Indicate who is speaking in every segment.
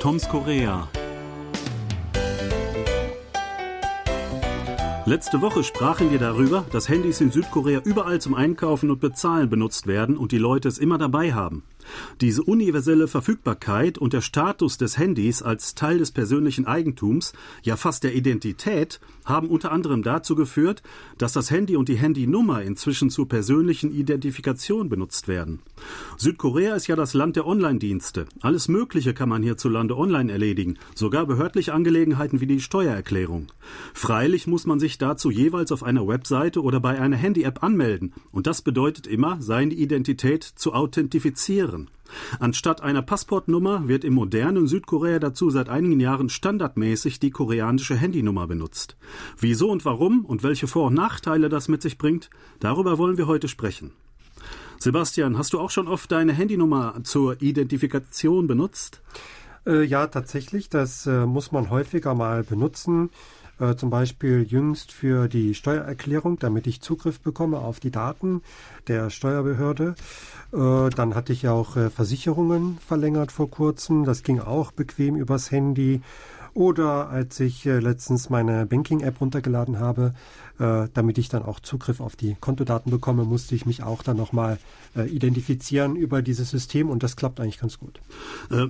Speaker 1: Toms Korea. Letzte Woche sprachen wir darüber, dass Handys in Südkorea überall zum Einkaufen und Bezahlen benutzt werden und die Leute es immer dabei haben. Diese universelle Verfügbarkeit und der Status des Handys als Teil des persönlichen Eigentums, ja fast der Identität, haben unter anderem dazu geführt, dass das Handy und die Handynummer inzwischen zur persönlichen Identifikation benutzt werden. Südkorea ist ja das Land der Online-Dienste. Alles Mögliche kann man hierzulande online erledigen, sogar behördliche Angelegenheiten wie die Steuererklärung. Freilich muss man sich dazu jeweils auf einer Webseite oder bei einer Handy-App anmelden, und das bedeutet immer, seine Identität zu authentifizieren. Anstatt einer Passportnummer wird im modernen Südkorea dazu seit einigen Jahren standardmäßig die koreanische Handynummer benutzt. Wieso und warum und welche Vor- und Nachteile das mit sich bringt, darüber wollen wir heute sprechen. Sebastian, hast du auch schon oft deine Handynummer zur Identifikation benutzt?
Speaker 2: Äh, ja, tatsächlich. Das äh, muss man häufiger mal benutzen. Äh, zum Beispiel jüngst für die Steuererklärung, damit ich Zugriff bekomme auf die Daten der Steuerbehörde. Äh, dann hatte ich auch äh, Versicherungen verlängert vor kurzem. Das ging auch bequem übers Handy. Oder als ich letztens meine Banking-App runtergeladen habe, damit ich dann auch Zugriff auf die Kontodaten bekomme, musste ich mich auch dann nochmal identifizieren über dieses System und das klappt eigentlich ganz gut.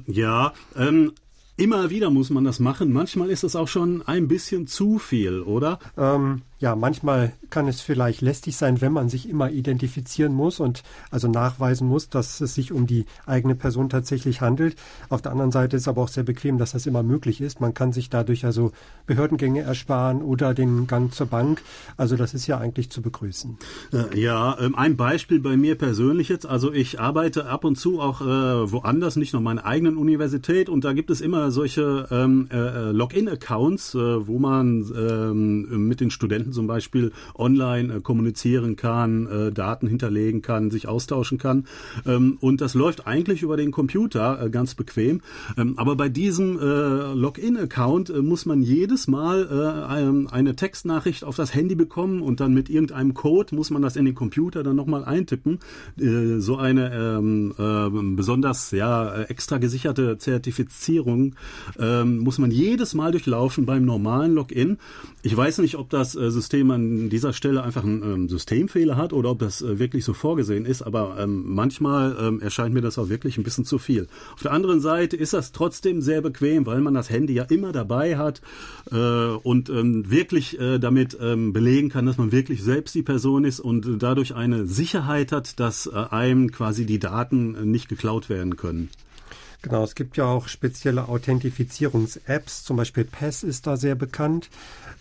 Speaker 1: Ja, ähm, immer wieder muss man das machen. Manchmal ist es auch schon ein bisschen zu viel, oder?
Speaker 2: Ähm, ja, manchmal kann es vielleicht lästig sein, wenn man sich immer identifizieren muss und also nachweisen muss, dass es sich um die eigene Person tatsächlich handelt. Auf der anderen Seite ist aber auch sehr bequem, dass das immer möglich ist. Man kann sich dadurch also Behördengänge ersparen oder den Gang zur Bank. Also das ist ja eigentlich zu begrüßen.
Speaker 1: Äh, ja, ähm, ein Beispiel bei mir persönlich jetzt. Also ich arbeite ab und zu auch äh, woanders, nicht nur meiner eigenen Universität und da gibt es immer solche ähm, äh, Login-Accounts, wo man ähm, mit den Studenten Studenten zum Beispiel online äh, kommunizieren kann, äh, Daten hinterlegen kann, sich austauschen kann. Ähm, und das läuft eigentlich über den Computer äh, ganz bequem. Ähm, aber bei diesem Login-Account muss man jedes Mal eine Textnachricht auf das Handy bekommen und dann mit irgendeinem Code muss man das in den Computer dann nochmal eintippen. so eine ähm, besonders ja extra gesicherte Zertifizierung muss man jedes Mal durchlaufen beim normalen Login. Ich weiß nicht, ob das System an dieser Stelle einfach einen ähm, Systemfehler hat oder ob das äh, wirklich so vorgesehen ist, aber ähm, manchmal ähm, erscheint mir das auch wirklich ein bisschen zu viel. Auf der anderen Seite ist das trotzdem sehr bequem, weil man das Handy ja immer dabei hat äh, und ähm, wirklich äh, damit ähm, belegen kann, dass man wirklich selbst die Person ist und dadurch eine Sicherheit hat, dass äh, einem quasi die Daten äh, nicht geklaut werden können.
Speaker 2: Genau, es gibt ja auch spezielle Authentifizierungs-Apps, zum Beispiel PES ist da sehr bekannt.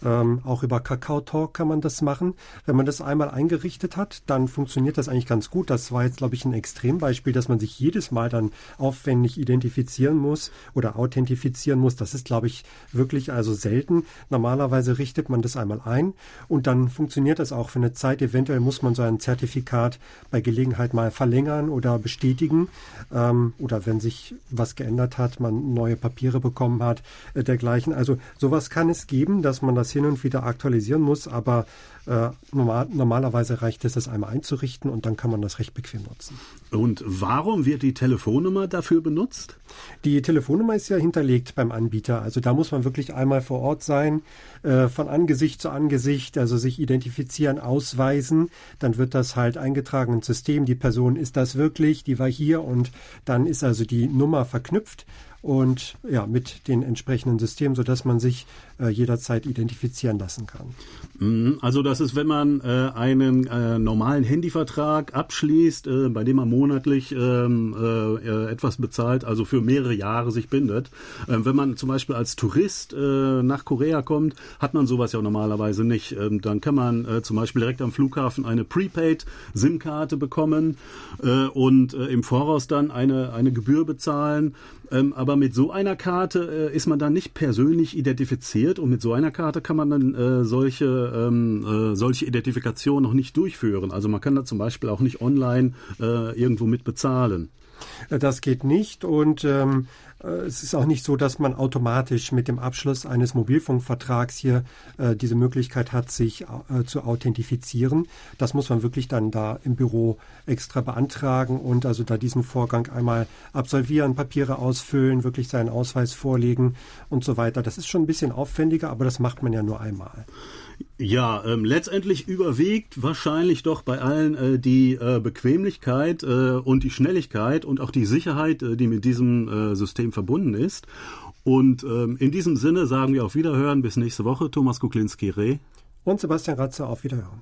Speaker 2: Ähm, auch über Kakao Talk kann man das machen. Wenn man das einmal eingerichtet hat, dann funktioniert das eigentlich ganz gut. Das war jetzt, glaube ich, ein Extrembeispiel, dass man sich jedes Mal dann aufwendig identifizieren muss oder authentifizieren muss. Das ist, glaube ich, wirklich also selten. Normalerweise richtet man das einmal ein und dann funktioniert das auch für eine Zeit. Eventuell muss man so ein Zertifikat bei Gelegenheit mal verlängern oder bestätigen. Ähm, oder wenn sich was geändert hat, man neue Papiere bekommen hat, äh, dergleichen. Also sowas kann es geben, dass man das das hin und wieder aktualisieren muss, aber äh, normal, normalerweise reicht es, das einmal einzurichten und dann kann man das recht bequem nutzen.
Speaker 1: Und warum wird die Telefonnummer dafür benutzt?
Speaker 2: Die Telefonnummer ist ja hinterlegt beim Anbieter. Also da muss man wirklich einmal vor Ort sein, äh, von Angesicht zu Angesicht, also sich identifizieren, ausweisen. Dann wird das halt eingetragen ins System. Die Person ist das wirklich, die war hier und dann ist also die Nummer verknüpft und ja, mit den entsprechenden Systemen, sodass man sich äh, jederzeit identifizieren lassen kann.
Speaker 1: Mhm, also das ist, wenn man äh, einen äh, normalen Handyvertrag abschließt, äh, bei dem man monatlich ähm, äh, etwas bezahlt, also für mehrere Jahre sich bindet. Ähm, wenn man zum Beispiel als Tourist äh, nach Korea kommt, hat man sowas ja normalerweise nicht. Ähm, dann kann man äh, zum Beispiel direkt am Flughafen eine Prepaid-SIM-Karte bekommen äh, und äh, im Voraus dann eine, eine Gebühr bezahlen. Ähm, aber mit so einer Karte äh, ist man dann nicht persönlich identifiziert und mit so einer Karte kann man dann äh, solche, ähm, äh, solche Identifikation noch nicht durchführen. Also man kann da zum Beispiel auch nicht online äh, irgendwo mit bezahlen.
Speaker 2: Äh, das geht nicht und ähm, äh, es ist auch nicht so, dass man automatisch mit dem Abschluss eines Mobilfunkvertrags hier äh, diese Möglichkeit hat, sich äh, zu authentifizieren. Das muss man wirklich dann da im Büro extra beantragen und also da diesen Vorgang einmal absolvieren, Papiere ausfüllen, wirklich seinen Ausweis vorlegen und so weiter. Das ist schon ein bisschen aufwendiger, aber das macht man ja nur einmal.
Speaker 1: Ja, ähm, letztendlich überwiegt wahrscheinlich doch bei allen äh, die äh, Bequemlichkeit äh, und die Schnelligkeit und auch die Sicherheit, äh, die mit diesem äh, System verbunden ist. Und ähm, in diesem Sinne sagen wir auf Wiederhören bis nächste Woche. Thomas Kuklinski-Reh.
Speaker 2: Und Sebastian Ratze auf Wiederhören.